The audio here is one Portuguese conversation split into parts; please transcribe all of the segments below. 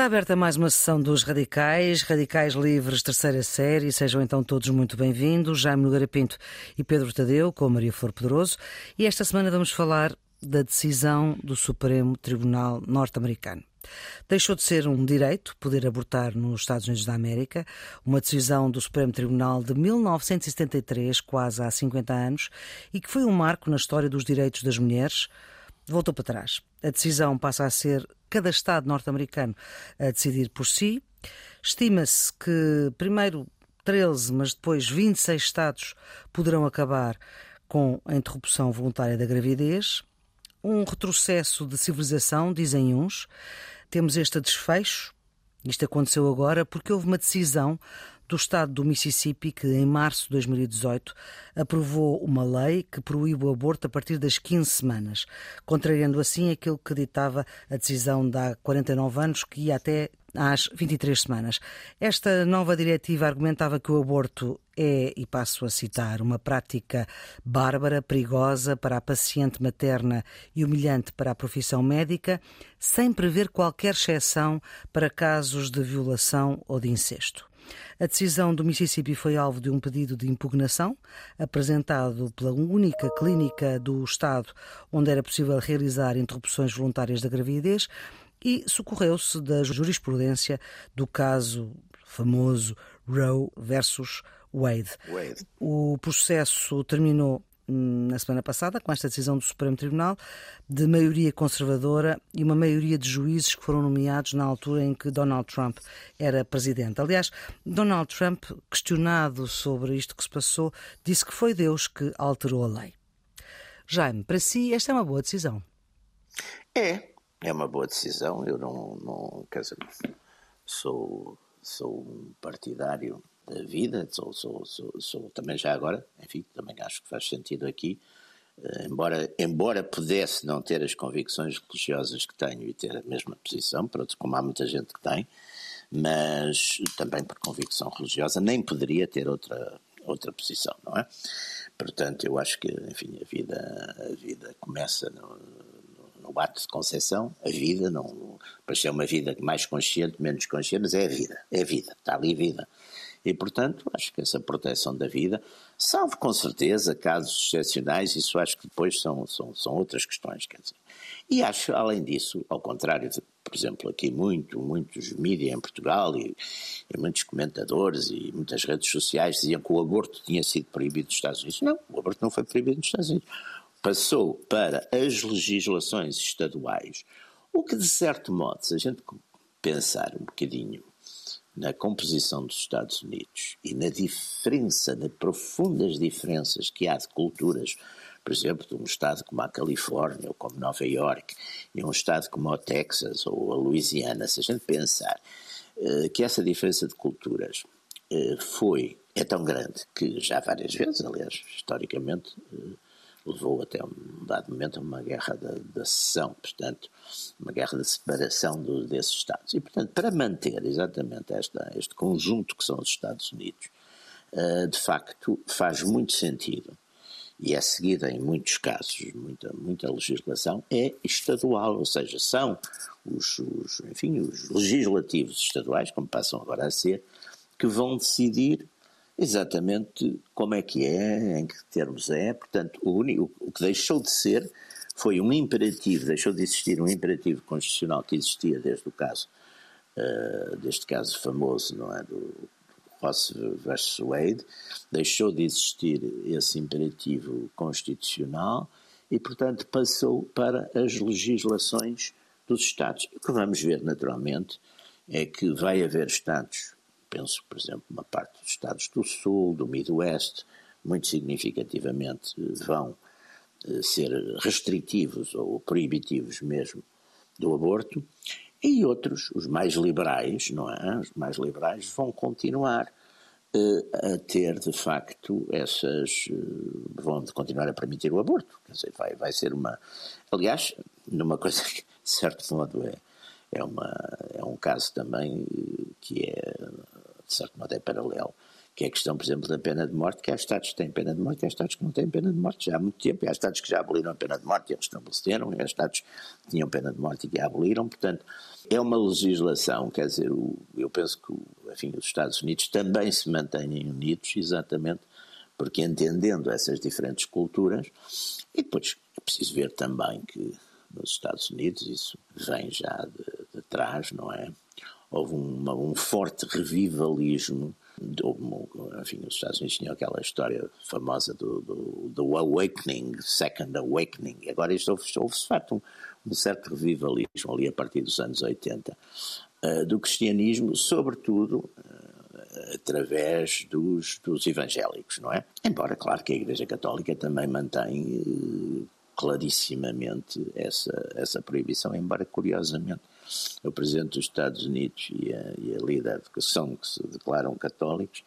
Está aberta mais uma sessão dos Radicais, Radicais Livres, terceira série. Sejam então todos muito bem-vindos. Jaime Nogueira Pinto e Pedro Tadeu, com Maria Flor Poderoso. E esta semana vamos falar da decisão do Supremo Tribunal Norte-Americano. Deixou de ser um direito poder abortar nos Estados Unidos da América, uma decisão do Supremo Tribunal de 1973, quase há 50 anos, e que foi um marco na história dos direitos das mulheres. Voltou para trás. A decisão passa a ser cada Estado norte-americano a decidir por si. Estima-se que primeiro 13, mas depois 26 Estados poderão acabar com a interrupção voluntária da gravidez. Um retrocesso de civilização, dizem uns. Temos este desfecho. Isto aconteceu agora porque houve uma decisão do estado do Mississippi, que em março de 2018 aprovou uma lei que proíbe o aborto a partir das 15 semanas, contrariando assim aquilo que ditava a decisão de há 49 anos, que ia até às 23 semanas. Esta nova diretiva argumentava que o aborto é, e passo a citar, uma prática bárbara, perigosa para a paciente materna e humilhante para a profissão médica, sem prever qualquer exceção para casos de violação ou de incesto. A decisão do Mississippi foi alvo de um pedido de impugnação apresentado pela única clínica do Estado onde era possível realizar interrupções voluntárias da gravidez e socorreu-se da jurisprudência do caso famoso Roe versus Wade. Wade. O processo terminou na semana passada, com esta decisão do Supremo Tribunal, de maioria conservadora e uma maioria de juízes que foram nomeados na altura em que Donald Trump era presidente. Aliás, Donald Trump, questionado sobre isto que se passou, disse que foi Deus que alterou a lei. Jaime, para si, esta é uma boa decisão. É, é uma boa decisão. Eu não, não quer dizer, sou, sou um partidário vida, sou, sou, sou, sou, também já agora, enfim, também acho que faz sentido aqui, uh, embora, embora pudesse não ter as convicções religiosas que tenho e ter a mesma posição, pronto, como há muita gente que tem, mas também por convicção religiosa nem poderia ter outra, outra posição, não é? Portanto, eu acho que, enfim, a vida, a vida começa no, no ato de concepção, a vida, não, para ser uma vida mais consciente, menos consciente, mas é a vida, é a vida, está ali a vida. E, portanto, acho que essa proteção da vida, salvo com certeza casos excepcionais, isso acho que depois são, são, são outras questões, quer dizer. E acho, além disso, ao contrário de, por exemplo, aqui muito, muitos mídias em Portugal e, e, muitos comentadores e muitas redes sociais diziam que o aborto tinha sido proibido nos Estados Unidos. Não, o aborto não foi proibido nos Estados Unidos. Passou para as legislações estaduais, o que de certo modo, se a gente pensar um bocadinho na composição dos Estados Unidos e na diferença, nas profundas diferenças que há de culturas, por exemplo, de um estado como a Califórnia ou como Nova York e um estado como o Texas ou a Louisiana, se a gente pensar uh, que essa diferença de culturas uh, foi, é tão grande que já várias vezes, aliás, historicamente, uh, levou até um dado momento a uma guerra da, da secessão, portanto, uma guerra de separação do, desses Estados. E, portanto, para manter exatamente esta, este conjunto que são os Estados Unidos, uh, de facto, faz muito sentido e é seguida em muitos casos, muita, muita legislação, é estadual, ou seja, são os, os, enfim, os legislativos estaduais, como passam agora a ser, que vão decidir exatamente como é que é, em que termos é. Portanto, o, único, o que deixou de ser foi um imperativo, deixou de existir um imperativo constitucional que existia desde o caso, uh, deste caso famoso, não é, do Ross versus Wade, deixou de existir esse imperativo constitucional e, portanto, passou para as legislações dos Estados. O que vamos ver, naturalmente, é que vai haver Estados penso, por exemplo, uma parte dos Estados do Sul, do Midwest, muito significativamente vão eh, ser restritivos ou proibitivos mesmo do aborto, e outros, os mais liberais, não é? Os mais liberais vão continuar uh, a ter, de facto, essas. Vão continuar a permitir o aborto. Quer dizer, vai, vai ser uma. Aliás, numa coisa que, de certo modo, é, é, uma, é um caso também que é de certo modo é paralelo, que é a questão, por exemplo, da pena de morte, que há Estados que têm pena de morte há Estados que não têm pena de morte. Já há muito tempo, há Estados que já aboliram a pena de morte e eles estabeleceram, e há Estados que tinham pena de morte e que a aboliram, portanto, é uma legislação, quer dizer, eu penso que enfim, os Estados Unidos também se mantêm unidos, exatamente porque entendendo essas diferentes culturas, e depois é preciso ver também que nos Estados Unidos isso vem já de, de trás, não é? Houve uma, um forte revivalismo enfim, os Estados Unidos tinham aquela história famosa do, do, do awakening, second awakening, agora isto houve, houve de facto um, um, certo revivalismo ali a partir dos anos 80 uh, eh, do cristianismo, sobretudo uh, através dos, dos evangélicos, não é? Embora, claro, que a Igreja Católica também mantém uh, clarissimamente essa, essa proibição, embora curiosamente o Presidente dos Estados Unidos e a, e a líder que são, que se declaram católicos,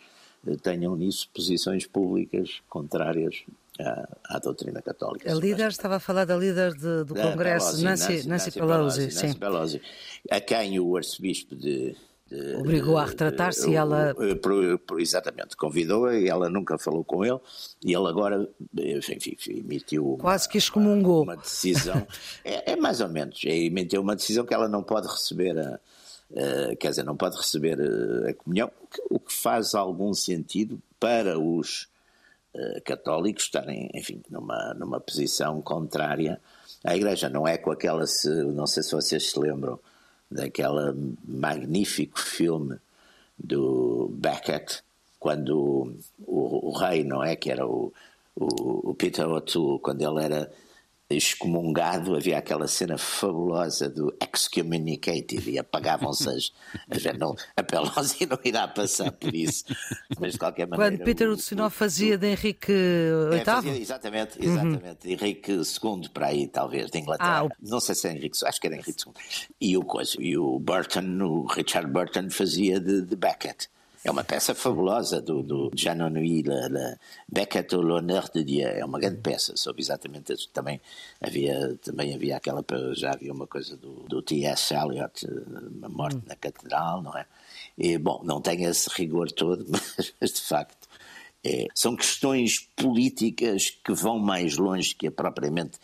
eh, tenham nisso posições públicas contrárias à, à, doutrina católica. A líder estava a falar da líder de, do Congresso, Pelosi, Nancy, Nancy, Nancy, Pelosi, Pelosi, sim. Nancy Pelosi, a quem o arcebispo de Obrigou a retratar-se e ela. Exatamente, convidou-a e ela nunca falou com ele e ele agora enfim, emitiu. Quase que excomungou. Uma decisão. é, é, mais ou menos. É, emitiu uma decisão que ela não pode receber a. Uh, quer dizer, não pode receber a comunhão, o que faz algum sentido para os uh, católicos estarem, enfim, numa, numa posição contrária à Igreja. Não é com aquela, se, não sei se vocês se lembram, daquele magnífico filme do Beckett, quando o, o, rei, não é? Que era o, o, o Peter O'Toole, quando ele era excomungado, havia aquela cena fabulosa do excommunicated e apagavam-se as. as não, a Pelosi não irá passar por isso, mas de qualquer maneira. Quando Peter Ustinov fazia de Henrique VIII? É, fazia, exatamente, uhum. exatamente. Uhum. Henrique II para aí, talvez, de Inglaterra. Ah, o... Não sei se é Henrique II, acho que era Henrique II. E o, coisa, e o Burton, o Richard Burton, fazia de, de Beckett. É uma peça fabulosa do, do Jean Anouilh, Beckett, L'honneur de Dieu. É uma grande peça sobre exatamente isso. Também havia, também havia aquela, já havia uma coisa do, do T.S. Eliot, A Morte hum. na Catedral, não é? E, bom, não tem esse rigor todo, mas de facto é, são questões políticas que vão mais longe que a propriamente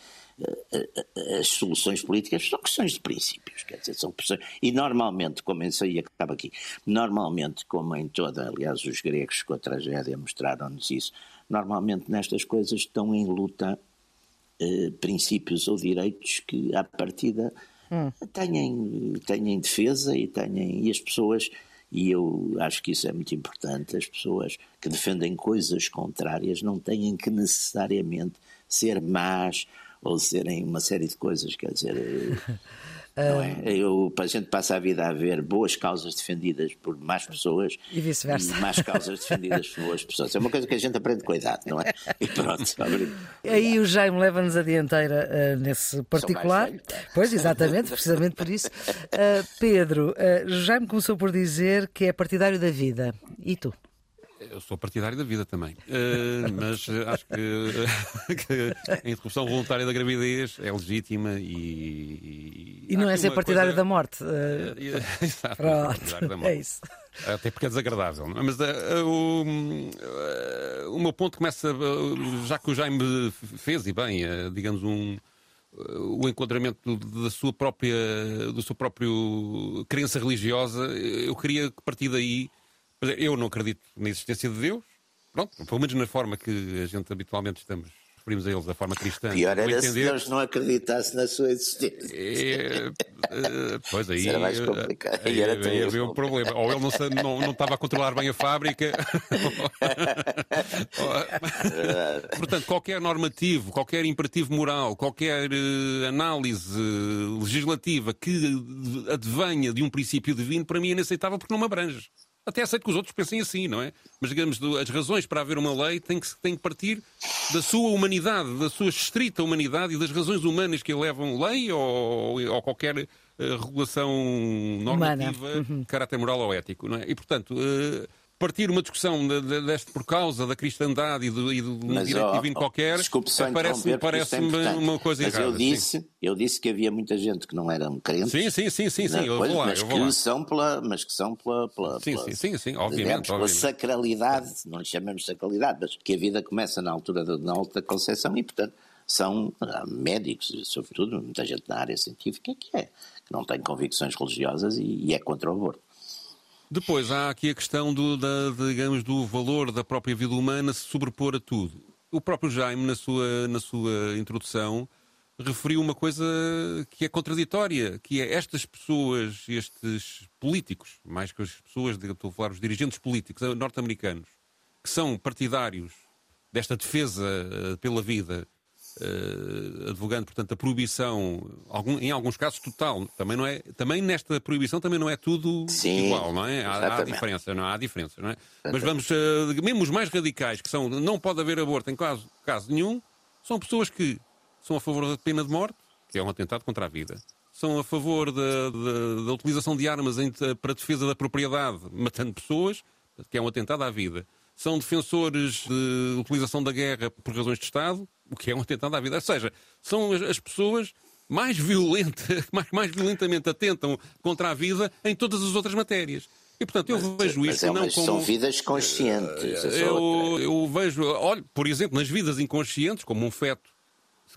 as soluções políticas são questões de princípios, quer dizer, são questões, e normalmente, como aí acaba aqui, normalmente, como em toda, aliás, os gregos com a tragédia mostraram-nos isso, normalmente nestas coisas estão em luta eh, princípios ou direitos que, à partida, hum. têm, têm defesa e têm, e as pessoas, e eu acho que isso é muito importante, as pessoas que defendem coisas contrárias não têm que necessariamente ser más ou serem uma série de coisas, quer dizer. Não é? Eu, a gente passa a vida a ver boas causas defendidas por más pessoas e vice-versa. Más causas defendidas por boas pessoas. É uma coisa que a gente aprende com a idade, não é? E pronto. Aí o Jaime leva-nos a dianteira uh, nesse particular. Pois, exatamente, precisamente por isso. Uh, Pedro, uh, Jaime começou por dizer que é partidário da vida. E tu? Eu sou partidário da vida também, uh, mas acho que, que, a interrupção voluntária da gravidez é legítima e. E, e não é ser partidário coisa... da morte. Uh... Exato, Pronto, da morte. é isso. Até porque é desagradável. É? Mas uh, o, o meu ponto começa, já que o Jaime fez, e bem, digamos, um o enquadramento da sua própria do seu próprio crença religiosa eu queria que partir daí eu não acredito na existência de Deus. Pronto, pelo menos na forma que a gente habitualmente estamos referimos a eles da forma cristã. Pior era entender... se Deus não acreditasse na sua existência. É, uh, pois aí. Isso era mais complicado. Aí, era aí havia um problema. Ou ele não, não, não estava a controlar bem a fábrica. Portanto, qualquer normativo, qualquer imperativo moral, qualquer uh, análise legislativa que advenha de um princípio divino, para mim é inaceitável porque não me abrange. Até aceito que os outros pensem assim, não é? Mas, digamos, as razões para haver uma lei têm que, têm que partir da sua humanidade, da sua estrita humanidade e das razões humanas que levam lei ou, ou qualquer uh, regulação normativa, uhum. caráter moral ou ético, não é? E, portanto, uh, partir uma discussão de, de, deste por causa da cristandade e do, e do um direito oh, divino oh, qualquer, parece-me parece é uma coisa mas errada. Eu disse, eu disse que havia muita gente que não eram crentes. Sim, sim, sim, sim, sim eu vou lá, mas, que. São pela, mas que são pela, pela, sim, pela, sim, sim, sim, obviamente, digamos, pela obviamente. sacralidade, não lhe chamamos sacralidade, mas que a vida começa na altura da, na alta concepção e, portanto, são médicos, sobretudo, muita gente na área científica que é, que não tem convicções religiosas e, e é contra o aborto. Depois há aqui a questão do, da, digamos, do valor da própria vida humana se sobrepor a tudo. O próprio Jaime, na sua, na sua introdução, referiu uma coisa que é contraditória, que é estas pessoas, estes políticos, mais que as pessoas, estou a falar os dirigentes políticos norte-americanos, que são partidários desta defesa eh, pela vida uh, advogando, portanto, a proibição, algum, em alguns casos total, também não é, também nesta proibição também não é tudo Sim, igual, não é? Há, há, diferença, não é? há diferença, não é? Mas vamos, uh, mesmo os mais radicais, que são não pode haver aborto em caso, caso nenhum, são pessoas que são a favor da pena de morte, que é um atentado contra a vida. São a favor da, da, da utilização de armas em, para defesa da propriedade, matando pessoas, que é um atentado à vida são defensores de utilização da guerra por razões de Estado, o que é um atentado à vida. Ou seja, são as, as pessoas mais violentas, mais, mais violentamente atentam contra a vida em todas as outras matérias. E, portanto, eu mas, vejo isto é, não como... São vidas conscientes. Eu, eu vejo, olha, por exemplo, nas vidas inconscientes, como um feto,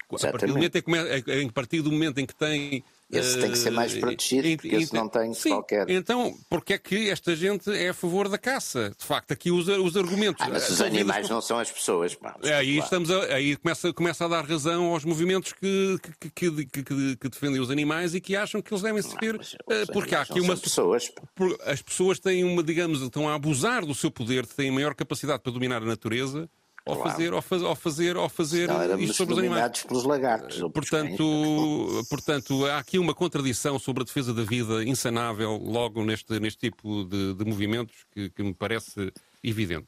a partir, do momento em, que, a partir do momento em que tem esse tem que ser mais eh, protegido, porque esse não tem sim, qualquer. Então, porque é que esta gente é a favor da caça? De facto, aqui os, os argumentos. Ah, mas os animais não são as pessoas. Pá, aí claro. estamos a, aí começa, começa a dar razão aos movimentos que, que, que, que, que defendem os animais e que acham que eles devem ser. Eh, porque há aqui uma. Pessoas, as pessoas têm uma, digamos, estão a abusar do seu poder, têm maior capacidade para dominar a natureza ao claro. fazer, ao, faz, ao fazer, ao fazer Não, isto sobre os animais. pelos lagartos. Portanto, portanto, há aqui uma contradição sobre a defesa da vida insanável logo neste, neste tipo de, de movimentos que, que, me parece evidente.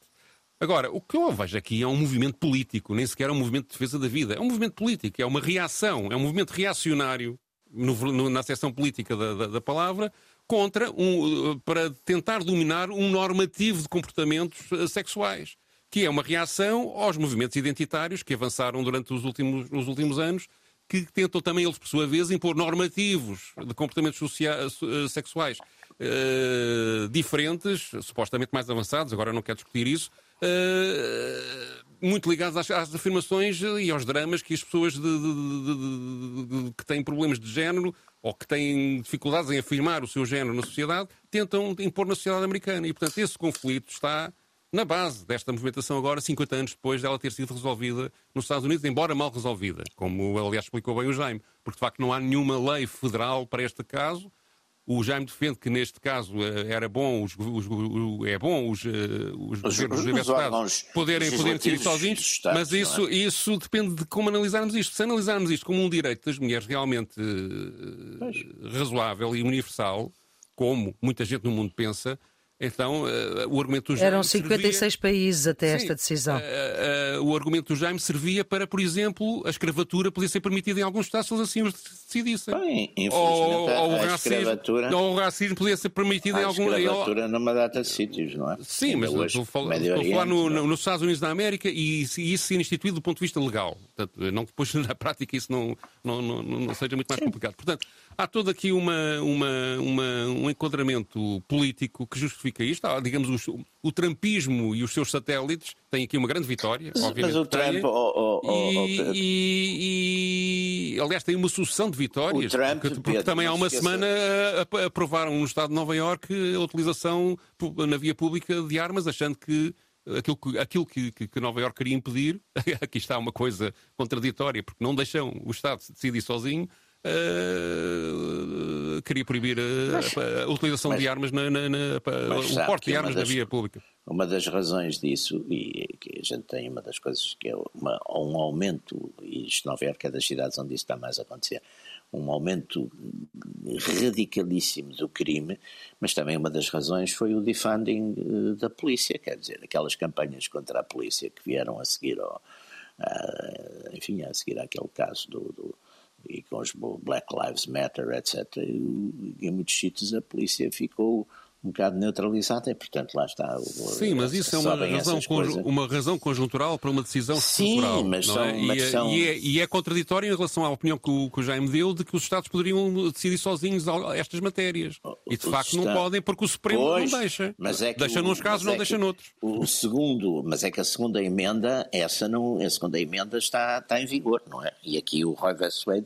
Agora, o que eu vejo aqui é um movimento político, nem sequer é um movimento de defesa da vida. É um movimento político, é uma reação, é um movimento reacionário no, no, na seção política da, da, da palavra contra um, para tentar dominar um normativo de comportamentos eh, sexuais que é uma reação aos movimentos identitários que avançaram durante os últimos, os últimos anos, que tentam também eles, por sua vez, impor normativos de comportamentos sociais, eh, sexuais uh, diferentes, supostamente mais avançados, agora não quero discutir isso, uh, muito ligados às, às, afirmações e aos dramas que as pessoas de, de, de, que têm problemas de género ou que têm dificuldades em afirmar o seu género na sociedade, tentam impor na sociedade americana. E, portanto, esse conflito está na base desta movimentação agora, 50 anos depois dela ter sido resolvida nos Estados Unidos, embora mal resolvida, como aliás explicou bem o Jaime, porque de facto não há nenhuma lei federal para este caso. O Jaime defende que neste caso eh, era bom os, os, é bom os, eh, os, os governos universitários poderem, poderem decidir sozinhos, Estados, mas isso, é? isso depende de como analisarmos isto. Se analisarmos isto como um direito das mulheres realmente pois. razoável e universal, como muita gente no mundo pensa, então, uh, o argumento do Jaime. Eram 56 servia... países até Sim, esta decisão. Uh, uh, o argumento do Jaime servia para, por exemplo, a escravatura podia ser permitida em alguns Estados se eles assim os decidissem. Bem, ou, ou, o racismo, ou o racismo podia ser permitido em algum. A escravatura numa data de sítios, não é? Sim, mas estou a falar, estou a falar no, no, nos Estados Unidos da América e, e isso ser instituído do ponto de vista legal. Portanto, não depois na prática isso não, não, não, não seja muito mais Sim. complicado. Portanto, há todo aqui uma, uma, uma, um enquadramento político que justifica isto. Há, digamos, o, o trampismo e os seus satélites têm aqui uma grande vitória, mas, obviamente. Mas o Trump. Oh, oh, oh, e, e, e, aliás, tem uma sucessão de vitórias. Trump, porque, porque Pedro, também há uma semana aprovaram no Estado de Nova Iorque a utilização na via pública de armas, achando que aquilo, que, aquilo que, que, Nova Iorque queria impedir, aqui está uma coisa contraditória, porque não deixam o Estado decidir sozinho, Uh, queria proibir a, mas, a, a utilização mas, de armas, na, na, na o porte de armas das, na via pública. Uma das razões disso, e que a gente tem uma das coisas que é uma, um aumento, e isto Nova Iorque é das cidades onde isso está mais a acontecer, um aumento radicalíssimo do crime, mas também uma das razões foi o defunding eh, da polícia, quer dizer, aquelas campanhas contra a polícia que vieram a seguir ao, a, enfim, a seguir àquele caso do, do e com os Black Lives Matter, etc. E, em muitos sítios a polícia ficou um bocado neutralizada e, portanto, lá está. O, Sim, mas isso é uma razão, uma razão conjuntural para uma decisão Sim, estrutural. Mas são, é? mas e, é, são... e, é, e, é, contraditório em relação à opinião que o, que o Jaime deu de que os Estados poderiam decidir sozinhos estas matérias. E, de facto, não podem porque o Supremo pois, não deixa. Mas é deixa nos casos, não é deixa noutros. O segundo, mas é que a segunda emenda, essa não, a segunda emenda está, está em vigor, não é? E aqui o Roy Westwade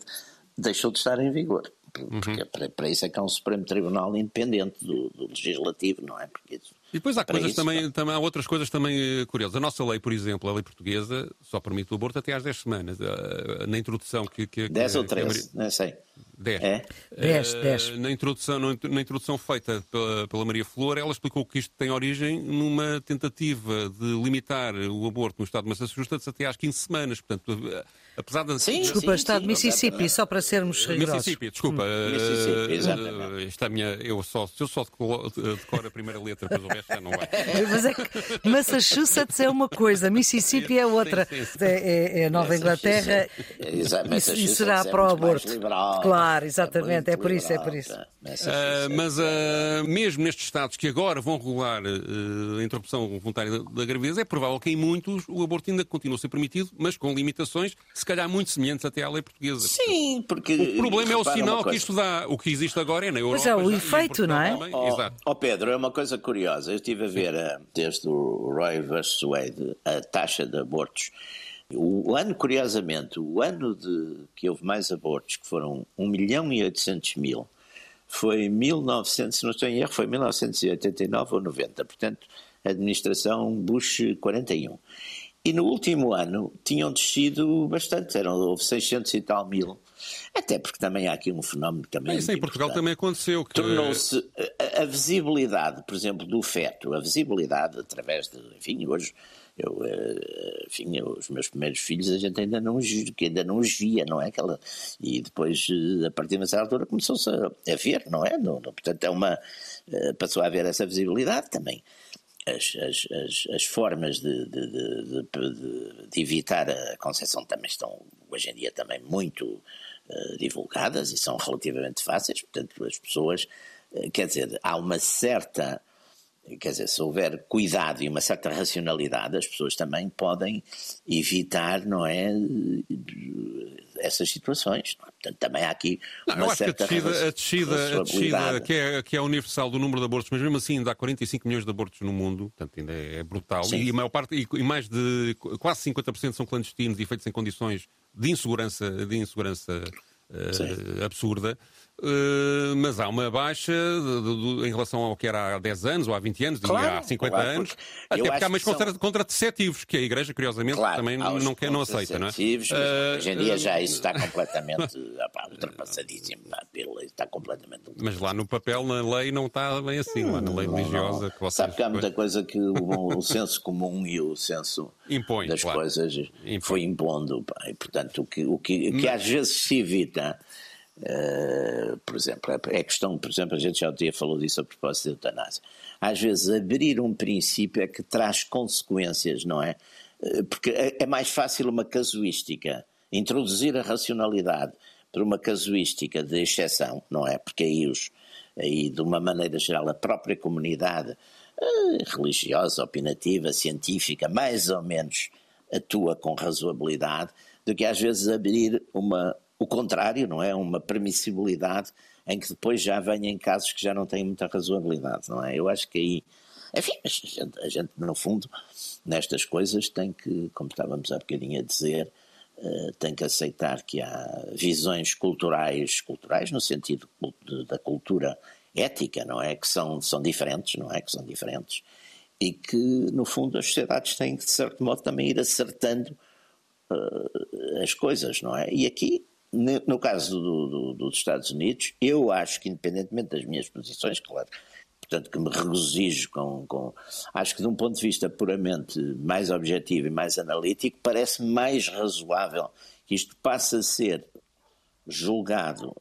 deixou de estar em vigor. Porque uhum. para, isso é que há um Supremo Tribunal independente do, do Legislativo, não é? Porque e depois há coisas isso, também, também, há outras coisas também eh, curiosas. A nossa lei, por exemplo, a lei portuguesa, só permite o aborto até às 10 semanas. Eh, na introdução que. que 10 ou 13, não sei. 10. É? 10, 10. Uh, na, introdução, na introdução feita pela, pela, Maria Flor, ela explicou que isto tem origem numa tentativa de limitar o aborto no estado de Massachusetts até às 15 semanas. Portanto, apesar de... Sim, desculpa, sim, estado de Mississippi, só para sermos rigorosos. Mississippi, desculpa. Hum. Mississippi, exatamente. Esta minha, eu só, eu só decoro a primeira letra, depois o resto já não vai. Mas é que Massachusetts é uma coisa, Mississippi é outra. Sim, sim, é, é, a Nova Inglaterra e, e será para o aborto. Claro. Claro, exatamente, é, é por isso, é por isso. Uh, mas uh, mesmo nestes Estados que agora vão regular uh, a interrupção voluntária da, da, gravidez, é provável que em muitos o aborto ainda continue a ser permitido, mas com limitações, se calhar muito semelhantes até à lei portuguesa. Sim, porque. O problema é o sinal que isto dá. O que existe agora é na Europa. Mas é o efeito, não é? Ó oh, oh, Pedro, é uma coisa curiosa. Eu estive a ver, desde o Roy vs. Wade, a taxa de abortos o ano, curiosamente, o ano de, que houve mais abortos, que foram 1 milhão e 800 mil, foi 1900, se não estou em erro, foi 1989 ou 90, portanto, administração Bush 41. E no último ano tinham descido bastante, eram, houve 600 e tal mil. Até porque também há aqui um fenómeno também. Isso em Portugal também aconteceu. Que... Tornou-se a, a, visibilidade, por exemplo, do feto, a visibilidade através de. Enfim, hoje eu, eh, enfim, eu, os meus primeiros filhos a gente ainda não, que ainda não os via, não é? Aquela, e depois, eh, a partir de uma certa altura, começou-se a, a, ver, não é? No, no, portanto, é uma, eh, passou a haver essa visibilidade também. As, as, as, as formas de, de, de, de, evitar a concepção também estão, hoje em dia, também muito uh, divulgadas e são relativamente fáceis, portanto, as pessoas, quer dizer, há uma certa quer dizer, se houver cuidado e uma certa racionalidade, as pessoas também podem evitar, não é, essas situações. É? Portanto, também há aqui uma não, eu acho certa que a descida, a descida, a descida que, é, que é universal do número de abortos, mas mesmo assim ainda há 45 milhões de abortos no mundo, portanto ainda é brutal, Sim. e a maior parte, e mais de quase 50% são clandestinos e feitos em condições de insegurança, de insegurança uh, absurda. Uh, mas há uma baixa de, de, de, em relação ao que era há 10 anos ou há 20 anos, claro, há 50 claro, anos, até porque há mais são... contraceptivos, que a Igreja, curiosamente, claro, também não, quer, não aceita. Não é? mas uh, hoje em dia já isso está completamente ultrapassadíssimo, está completamente Mas lá no papel, na lei, não está bem assim, lá na lei religiosa. Não. Que vocês... Sabe que há muita coisa que o, o senso comum e o senso Impõe, das coisas Impõe. foi impondo. Pá, e, portanto, o que, o que, que às vezes se evita Uh, por exemplo, é questão, por exemplo, a gente já um dia falou disso a propósito da eutanásia. Às vezes, abrir um princípio é que traz consequências, não é? Uh, porque é, é mais fácil uma casuística, introduzir a racionalidade por uma casuística de exceção, não é? Porque aí, os, aí de uma maneira geral, a própria comunidade uh, religiosa, opinativa, científica, mais ou menos atua com razoabilidade, do que às vezes abrir uma o contrário, não é? Uma permissibilidade em que depois já venha em casos que já não têm muita razoabilidade, não é? Eu acho que aí. Enfim, a gente, a gente no fundo, nestas coisas tem que, como estávamos há bocadinho a dizer, uh, tem que aceitar que há visões culturais, culturais no sentido da cultura ética, não é? Que são, são diferentes, não é? Que são diferentes. E que, no fundo, as sociedades têm que, de certo modo, também ir acertando uh, as coisas, não é? E aqui no caso do, do, dos Estados Unidos, eu acho que, independentemente das minhas posições, claro, portanto que me regozijo com, com, Acho que de um ponto de vista puramente mais objetivo e mais analítico, parece mais razoável que isto passe a ser julgado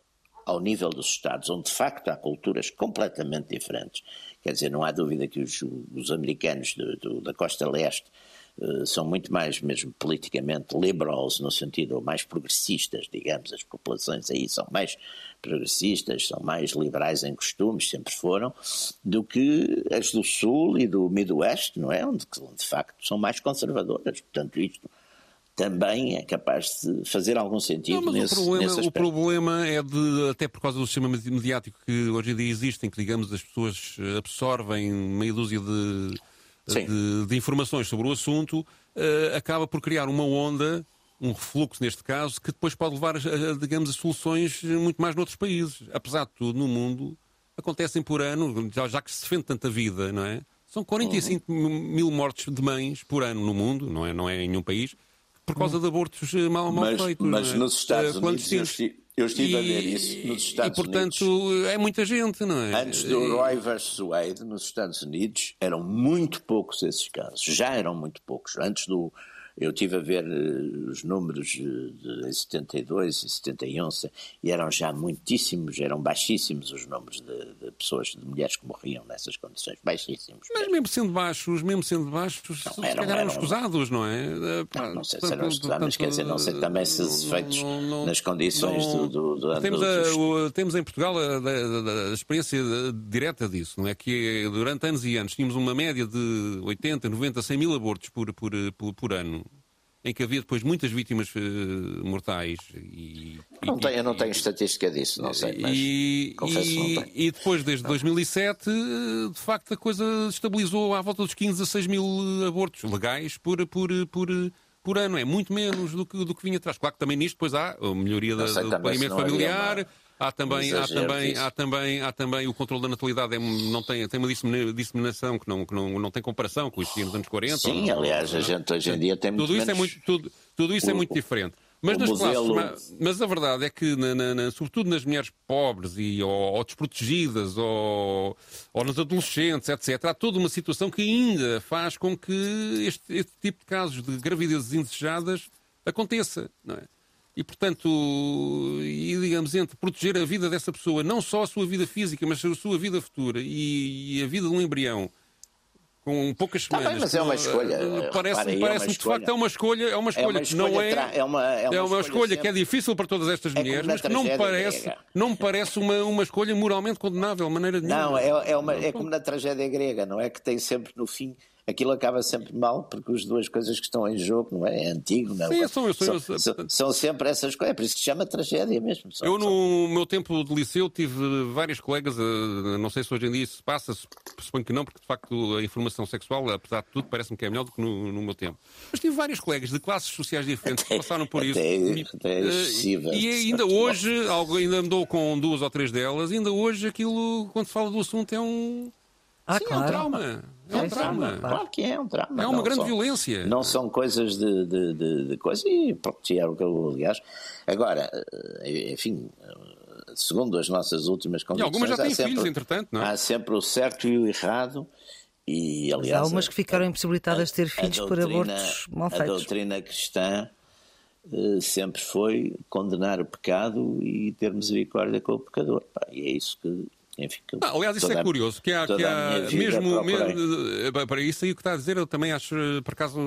ao nível dos Estados, onde de facto há culturas completamente diferentes. Quer dizer, não há dúvida que os, os americanos da costa leste são muito mais, mesmo politicamente, liberals, no sentido mais progressistas, digamos, as populações aí são mais progressistas, são mais liberais em costumes, sempre foram, do que as do Sul e do Midwest, não é? Onde, de facto, são mais conservadoras. Portanto, isto também é capaz de fazer algum sentido não, nesse, o problema, nesse aspecto. O problema é de, até por causa do sistema mediático que hoje em dia existe, em que, digamos, as pessoas absorvem meia dúzia de, de, de informações sobre o assunto, uh, acaba por criar uma onda um refluxo neste caso, que depois pode levar, a, digamos, a soluções muito mais noutros países. Apesar de tudo, no mundo, acontecem por ano, já que se defende tanta vida, não é? São 45 uhum. mil mortes de mães por ano no mundo, não é, não é em nenhum país, por causa de abortos eh, mal, mal mas, feitos. Mas é? nos Estados uh, Unidos, eu estive, eu estive e, a ver isso nos Estados Unidos. E, portanto, Unidos, é muita gente, não é? Antes do Roy versus Wade, nos Estados Unidos, eram muito poucos esses casos. Já eram muito poucos. Antes do eu tive a ver uh, os números de, de 72 e 71 e eram já muitíssimos, eram baixíssimos os números de, de, pessoas, de mulheres que morriam nessas condições, baixíssimos. Mas mesmo sendo baixos, mesmo sendo baixos, não, eram, se eram escusados, não é? Eh, não, não sei se eram escusados, mas quer dizer, não sei também se feitos nas condições do, do, do temos, a, o, temos em Portugal a, a, a, experiência direta disso, não é? Que durante anos e anos tínhamos uma média de 80, 90, 100 mil abortos por, por, por, por ano em que havia depois muitas vítimas uh, mortais. E, não e, tenho, eu não tenho estatística disso, não sei, mas e, confesso e, não tenho. E depois, desde 2007, eh, de facto a coisa estabilizou à volta dos 15 a 6 mil abortos legais por, por, por, por ano. É muito menos do que, do que vinha atrás. Claro que também nisto depois há a melhoria da, do planeamento familiar... Há também, há, também, há, também, há também o controle da natalidade, é, não tem, tem uma disseminação que, não, que não, não tem comparação com os nos anos 40. Sim, aliás, a gente hoje em dia tem tudo muito isso menos... é muito Tudo, tudo isso é o, é muito diferente. Mas, nas modelo... classes, mas a verdade é que, na, na, na, sobretudo nas mulheres pobres e, ou, ou desprotegidas, ou, ou nos adolescentes, etc., há toda uma situação que ainda faz com que este, este tipo de casos de gravidezes indesejadas aconteça. Não é? E, portanto, e, digamos, entre proteger a vida dessa pessoa, não só a sua vida física, mas a sua vida futura e, e a vida de um embrião, com poucas semanas. Tá bem, mas é uma escolha. Parece-me é parece de facto é uma escolha, é uma escolha, é uma escolha que não é, é uma, é uma, é uma escolha, que é difícil para todas estas é mulheres, mas que não me parece, não me parece uma, uma escolha moralmente condenável, maneira nenhuma. Não, é, é, uma, é como na tragédia grega, não é que tem sempre no fim aquilo acaba sempre mal, porque as duas coisas que estão em jogo, não é? É antigo, não Sim, são, são, são, são, são sempre essas coisas, é por isso que se chama tragédia mesmo. eu, no meu tempo de liceu, tive vários colegas, eh, não sei se hoje em dia isso se passa, suponho que não, porque de facto a informação sexual, apesar de tudo, parece-me que é melhor do que no, no, meu tempo. Mas tive vários colegas de classes sociais diferentes que passaram por isso. Até, e, até excessiva, e ainda hoje, ainda andou com duas ou três delas, ainda hoje aquilo, quando se fala do assunto, é um ah, Sim, claro. é um trauma. É um trauma. Claro que é um trauma. É uma não grande são, violência. Não são coisas de, de, de, de coisa e pronto, é o que eu, aliás. Agora, eh, enfim, segundo as nossas últimas convicções. E algumas já têm sempre, filhos, entretanto, não é? Há sempre o certo e o errado. E, aliás, Mas há umas que ficaram impossibilitadas de ter filhos doutrina, por abortos mal feitos. A doutrina cristã uh, sempre foi condenar o pecado e ter misericórdia com o pecador. E é isso que enfim, ah, aliás, isso é curioso, que há, que há mesmo, mesmo, para isso aí o que está a dizer, eu também acho, por acaso,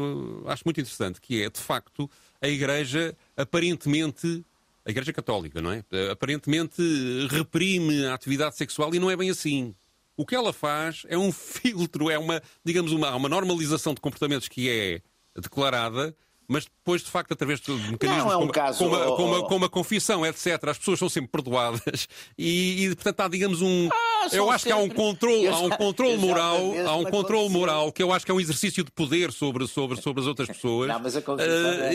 acho muito interessante, que é, de facto, a Igreja aparentemente, a Igreja Católica, não é? Aparentemente reprime a atividade sexual e não é bem assim. O que ela faz é um filtro, é uma, digamos, uma, uma normalização de comportamentos que é declarada, mas depois, de facto, através de mecanismos não, é um como, caso, como, como, como, a, confissão, etc., as pessoas são sempre perdoadas e, e portanto, há, digamos, um. Ah, eu acho sempre... que há um controle, há um controle moral, há um controle moral que eu acho que é um exercício de poder sobre, sobre, sobre as outras pessoas. Não, mas uh,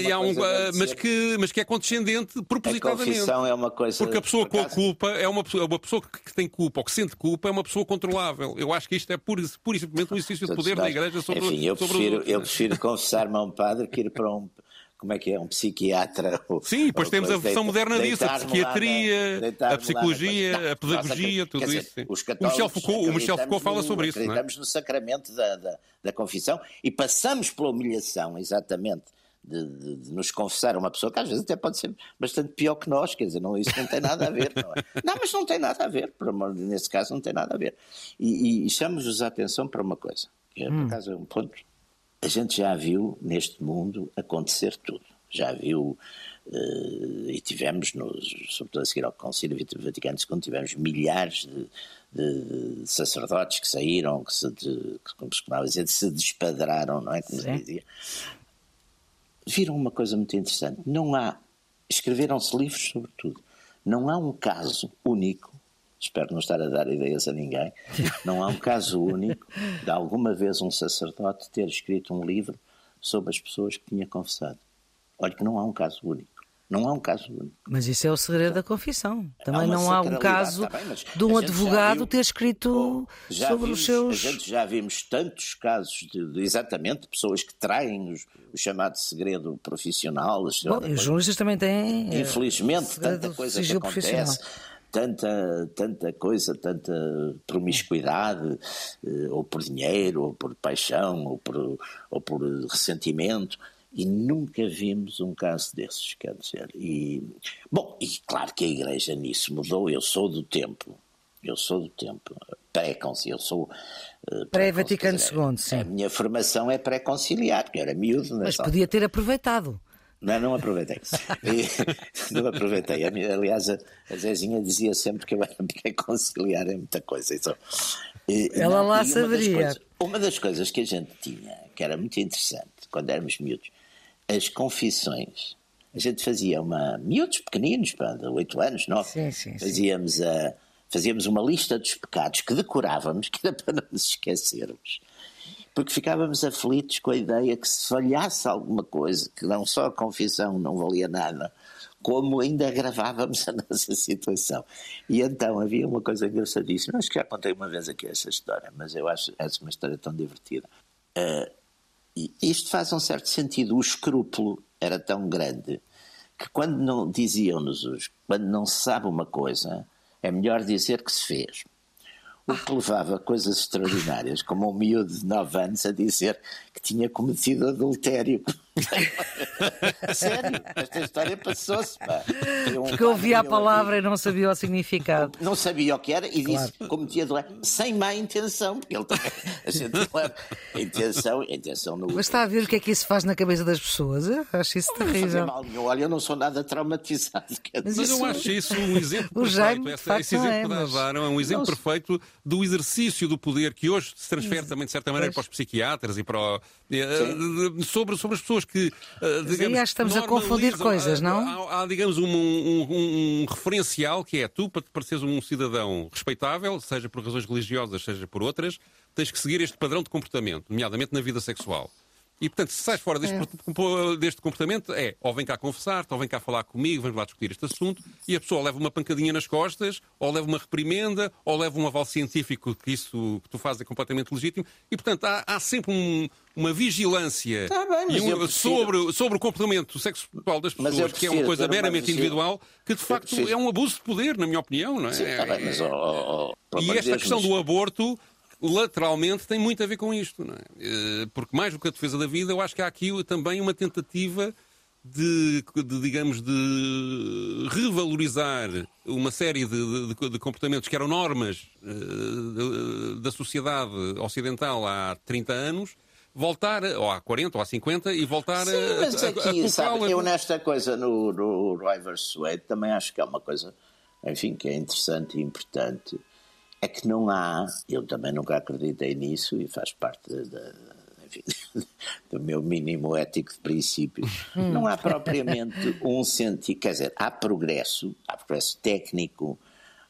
é um, uh, mas, que, mas que é condescendente propositadamente. A confissão é uma coisa. Porque a pessoa com culpa é uma pessoa, uma pessoa que tem culpa ou que sente culpa é uma pessoa controlável. Eu acho que isto é pura, pura e simplesmente um exercício de poder da Igreja sobre Enfim, eu sobre prefiro, eu prefiro confessar-me a um padre que ir para um como é que é, um psiquiatra. Sim, depois temos a versão moderna disso, a psiquiatria, a psicologia, a pedagogia, tudo dizer, isso. o Michel Foucault, o Michel Foucault fala sobre isso. É? Acreditamos é? no sacramento da, da, da, confissão e passamos pela humilhação, exatamente. De, de, de, nos confessar uma pessoa que às vezes até pode ser bastante pior que nós, quer dizer, não, isso não tem nada a ver, não é? Não, mas não tem nada a ver, por amor, nesse caso não tem nada a ver. E, e, e chamamos-vos a atenção para uma coisa, que é, por hum. acaso é um ponto a gente já viu neste mundo acontecer tudo. Já viu, uh, e tivemos, nos, sobretudo a seguir ao Concílio Vaticano II, tivemos milhares de, de, de, sacerdotes que saíram, que se, de, como se costumava dizer, se despadraram, não é? Como se dizia. Viram uma coisa muito interessante. Não há. Escreveram-se livros sobre tudo. Não há um caso único espero não estar a dar ideias a ninguém, não há um caso único de alguma vez um sacerdote ter escrito um livro sobre as pessoas que tinha confessado. Olha que não há um caso único. Não há um caso único. Mas isso é o segredo da confissão. Também há não há um caso tá bem, de um advogado viu, ter escrito sobre vimos, os seus. A gente já vimos tantos casos de, de exatamente de pessoas que traem os, o chamado segredo profissional. Bom, os jornalistas também têm. Eh, Infelizmente, tanta coisa que acontece tanta, tanta coisa, tanta promiscuidade, eh, ou por dinheiro, ou por paixão, ou por, ou por ressentimento, e nunca vimos um caso desses, quer dizer. E, bom, e claro que a Igreja nisso mudou, eu sou do tempo, eu sou do tempo, pré-conciliar, eu sou... Uh, Pré-Vaticano II, sim. A minha formação é pré-conciliar, porque eu era miúdo. Mas podia ter aproveitado. Não, não aproveitei. não aproveitei. Aliás, a, a Zezinha dizia sempre que eu era pré-conciliar em muita coisa. Então, Ela não, lá saberia. Uma das, coisas, uma das coisas que a gente tinha, que era muito interessante, quando éramos miúdos, as confissões. A gente fazia uma. miúdos pequeninos, de 8 anos, 9. Sim, sim, fazíamos, a, fazíamos uma lista dos pecados que decorávamos, que era para não nos esquecermos porque ficávamos aflitos com a ideia que se falhasse alguma coisa, que não só a confissão não valia nada, como ainda agravávamos a nossa situação. E então havia uma coisa engraçadíssima, acho que já contei uma vez aqui essa história, mas eu acho essa uma história tão divertida. Uh, isto faz um certo sentido. O escrúpulo era tão grande que quando não diziam-nos, quando não se sabe uma coisa, é melhor dizer que se fez o que levava coisas extraordinárias, como um miúdo de 9 anos a dizer que tinha cometido adultério. Sério, esta história passou-se. Um Porque eu ouvia a palavra e não sabia o significado. Não sabia o que era e claro. disse que cometia adultério sem má intenção, porque ele também, a gente leva a intenção, a intenção no... Mas está a ver o que é que isso faz na cabeça das pessoas? Eu acho isso não terrível. Mal Olha, eu não sou nada traumatizado. Mas, mas eu acho isso um exemplo o perfeito. Esse, esse exemplo é, que mas... é um exemplo não, perfeito do exercício do poder que hoje se transfere também, de certa maneira, pois. para os psiquiatras e para o, uh, sobre, sobre as pessoas que. Uh, digamos, que estamos a confundir coisas, não? Há, há digamos, um, um, um, referencial que é tu, para te pareceres um cidadão respeitável, seja por razões religiosas, seja por outras, tens que seguir este padrão de comportamento, nomeadamente na vida sexual. E, portanto, se sais fora deste, é. deste comportamento, é ou vem cá confessar-te, ou vem cá falar comigo, vamos lá discutir este assunto, e a pessoa leva uma pancadinha nas costas, ou leva uma reprimenda, ou leva um aval científico que isso que tu fazes é completamente legítimo. E, portanto, há, há sempre um, uma vigilância tá bem, um, sobre, sobre o comportamento sexual das pessoas, que é uma coisa meramente individual, que de facto é um abuso de poder, na minha opinião. Não é? Sim, tá bem, mas, oh, oh, e esta questão do aborto lateralmente tem muito a ver com isto, não é? Eh, porque mais do que a defesa da vida, eu acho que há aqui também uma tentativa de, de digamos, de revalorizar uma série de, de, de comportamentos que eram normas uh, da sociedade ocidental há 30 anos, voltar, ou há 40 ou há 50, e voltar Sim, a, mas aqui, a, a sabe, eu nesta coisa no, no vs. Wade também acho que é uma coisa, enfim, que é interessante e importante é que não há, eu também nunca acreditei nisso e faz parte da, enfim, do meu mínimo ético de princípios, hum. não há propriamente um sentido, quer dizer, há progresso, há progresso técnico,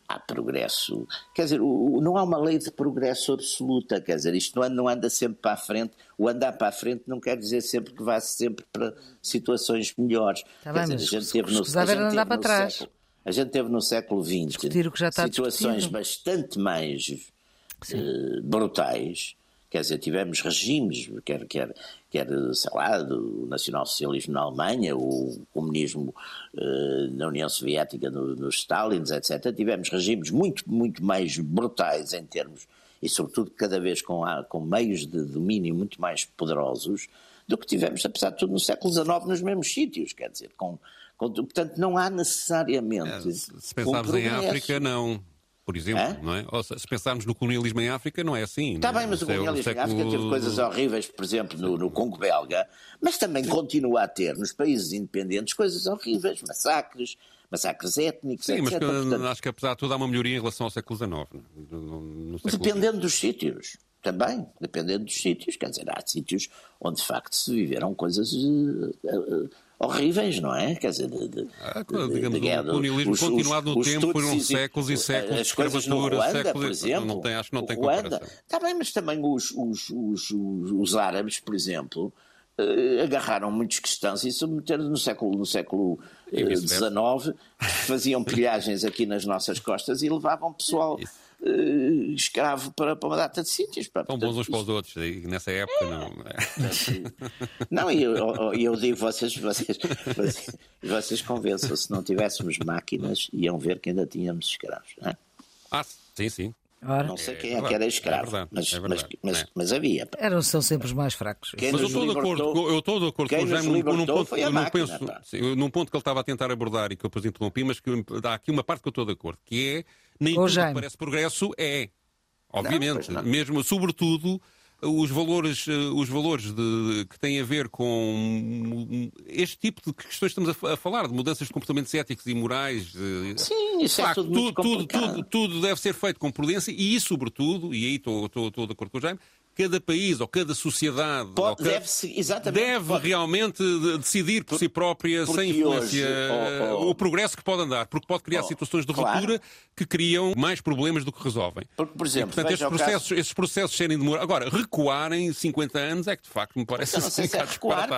há progresso, quer dizer, não há uma lei de progresso absoluta, quer dizer, isto não anda, sempre para a frente, o andar para a frente não quer dizer sempre que vá sempre para situações melhores. Tá quer bem, dizer, a gente teve no, a gente teve trás. Século, a gente teve no século XX situações discutido. bastante mais uh, brutais. Quer dizer, tivemos regimes, quer, quer, quer sei lá, do nacionalsocialismo na Alemanha, o comunismo uh, na União Soviética, no, nos Stalins, etc. Tivemos regimes muito, muito mais brutais em termos, e sobretudo cada vez com, com meios de domínio muito mais poderosos, do que tivemos, apesar de tudo, no século XIX, nos mesmos sítios, quer dizer, com Portanto, não há necessariamente. É, se pensarmos um em África, não. por exemplo, Hã? não é? Ou se pensarmos no colonialismo em África, não é assim. Está é? bem, mas o colonialismo em África teve coisas horríveis, por exemplo, no, no Congo belga, mas também continua a ter nos países independentes coisas horríveis, massacres, massacres étnicos, Sim, etc. mas que, Portanto, acho que apesar de tudo há uma melhoria em relação ao século XIX. No, no século dependendo dos sítios. Também, dependendo dos sítios, quer dizer, há sítios onde de facto se viveram coisas uh, uh, horríveis, não é? Quer dizer, de, de, ah, de, o colonialismo os, continuado no os, tempo foram séculos e séculos as coisas no Ruanda, por exemplo, não tem, acho que não tem Ruanda, comparação. Está bem, mas também os, os, os, os árabes, por exemplo, uh, agarraram muitos cristãos e submeteram no século no século XIX, faziam pilhagens aqui nas nossas costas e levavam pessoal. Isso uh, escravo para, para uma data de sítios. Pá. Estão bons uns para os outros, nessa época não. É. Não, e eu, eu, eu, digo, vocês, vocês, vocês, vocês convençam, se não tivéssemos máquinas, iam ver que ainda tínhamos escravos. Não é? Ah, sim, sim. Ora. Não sei quem é, é que era escravo, é verdade, mas, é mas, mas, é. mas, havia. Eram, são sempre os mais fracos. Quem mas eu estou, de acordo, eu estou de acordo com o Jaime num, num, ponto, eu não penso, sim, num ponto que ele estava a tentar abordar e que eu depois interrompi, mas que há aqui uma parte que eu estou de acordo, que é nem tudo que parece progresso é. Obviamente. Não, não. Mesmo, sobretudo, os valores, eh, os valores de, que têm a ver com este tipo de questões que estamos a, falar, de mudanças de comportamentos éticos e morais. Eh, Sim, isso facto, é tudo, tudo, tudo, tudo, deve ser feito com prudência e, sobretudo, e aí estou, estou, estou de acordo com o Jaime, cada país ou cada sociedade pode, cada, deve, deve pode. realmente decidir por, por si própria, sem influência, hoje, oh, oh, o progresso que pode andar, porque pode criar oh, situações de ruptura claro. que criam mais problemas do que resolvem. Porque, por exemplo, e, portanto, estes processos, caso... esses processos serem demorados. Agora, recuarem 50 anos é que de facto me parece não sei se é recuar,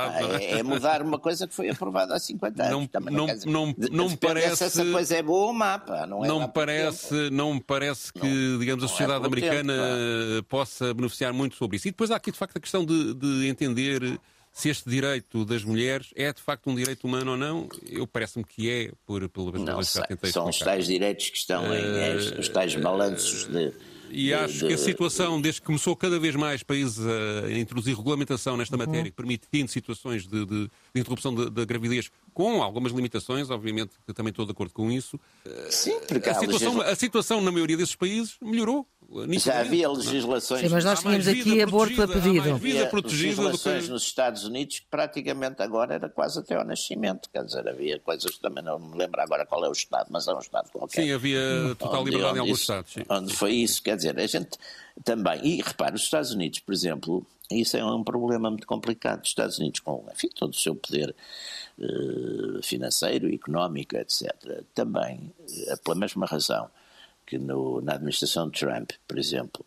é, é, mudar uma coisa que foi aprovada há 50 anos. Não, não, dizer, não, não, parece. Se essa coisa é boa ou má, pá, não é não me parece, não me parece que, digamos, a é sociedade é americana tempo, possa beneficiar muito sobre isso. E depois há aqui de facto a questão de, de entender se este direito das mulheres é de facto um direito humano ou não, eu parece-me que é, por, pelo menos que já tentei São os tais direitos que estão em uh, os tais balanços de. E acho de, que a situação, desde que começou cada vez mais países a introduzir regulamentação nesta uhum. matéria, permitindo situações de, de, de interrupção da gravidez com algumas limitações, obviamente que também estou de acordo com isso. Sim, porque a situação, a situação na maioria desses países melhorou. Já havia legislações. Sim, mas nós tínhamos aqui aborto a pedido. Havia legislações que... nos Estados Unidos que praticamente agora era quase até ao nascimento. Quer dizer, havia coisas que também não me lembro agora qual é o Estado, mas é um Estado qualquer. Sim, havia total onde, liberdade onde em alguns isso, Estados. Sim. Onde foi isso, quer dizer, a gente também. E repare, os Estados Unidos, por exemplo, isso é um problema muito complicado. Os Estados Unidos, com enfim, todo o seu poder uh, financeiro, económico, etc., também, uh, pela mesma razão que no, na administração de Trump, por exemplo,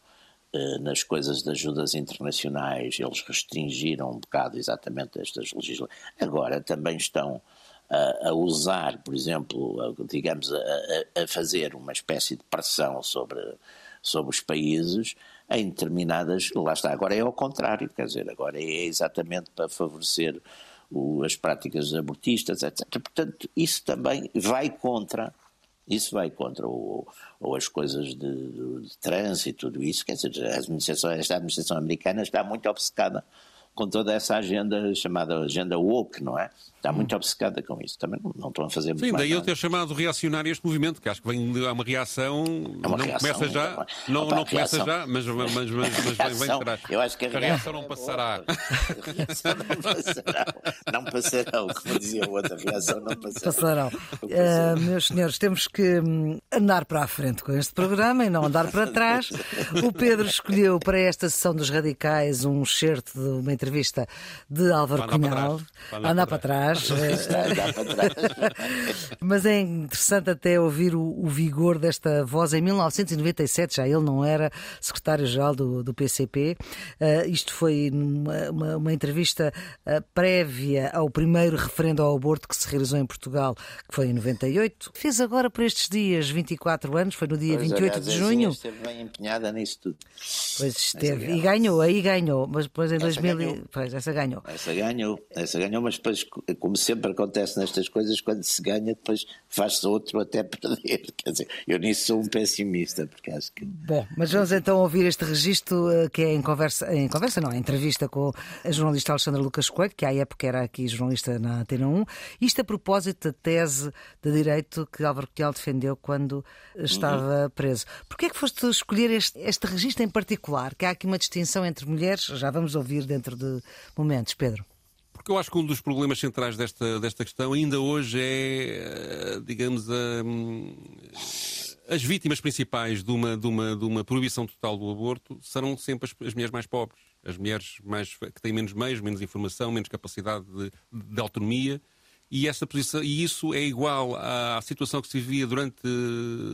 eh, nas coisas de ajudas internacionais, eles restringiram um bocado exatamente estas legislações. Agora também estão a, a usar, por exemplo, a, digamos, a, a, fazer uma espécie de pressão sobre, sobre os países em determinadas. Lá está, agora é ao contrário, quer dizer, agora é exatamente para favorecer o, as práticas abortistas, etc. Portanto, isso também vai contra isso vai contra o, ou as coisas de, de, trânsito, tudo isso. Quer dizer, a administração, esta administração americana está muito obcecada com toda essa agenda chamada agenda woke, não é? Está muito obcecada com isso. Também não, não estão a fazer muito Sim, daí eu ter chamado reacionário este movimento, que acho que vem a uma reação. É uma não reação, começa já, uma... não, Opa, não começa reação. já, mas, mas, mas, mas vem, vem atrás. Eu acho que a, a reação, não passará. A reação não passará. Não passarão, como dizia o outro, a reação não passará. Passarão. Uh, meus senhores, temos que hum, andar para a frente com este programa e não andar para trás. O Pedro escolheu para esta sessão dos radicais um excerto de uma entrevista de Álvaro Cunhal. Andar para trás trás. Mas é interessante até ouvir o, o, vigor desta voz. Em 1997, já ele não era secretário-geral do, do PCP. Uh, eh, isto foi uma, uma, uma entrevista uh, prévia ao primeiro referendo ao aborto que se realizou em Portugal, que foi em 98. Fez agora por estes dias 24 anos, foi no dia pois, 28 aliás, de junho. Esteve bem empenhada nisso tudo. Pois esteve. E ganhou, aí ganhou. Mas depois em 2000. Ganhou. Pois, essa ganhou. Essa ganhou, essa ganhou, mas depois, como sempre acontece nestas coisas, quando se ganha, depois faz-se outro até perder. Quer dizer, eu nisso sou um pessimista, porque acho que. Bom, mas vamos então ouvir este registro eh, que é em conversa, em conversa não, em entrevista com a jornalista Alexandra Lucas Coelho, que à época era aqui jornalista na Antena 1. Isto a propósito da tese de direito que Álvaro Cunhal defendeu quando estava uhum. preso. Porquê é que foste escolher este, este registro em particular? Que há aqui uma distinção entre mulheres, já vamos ouvir dentro de momentos, Pedro. Porque eu acho que um dos problemas centrais desta, desta questão ainda hoje é, eh, digamos, a, as vítimas principais de uma, de, uma, de uma proibição total do aborto serão sempre as, as mulheres mais pobres, as mulheres mais, que têm menos meios, menos informação, menos capacidade de, de autonomia. E, essa posição, e isso é igual à situação que se vivia durante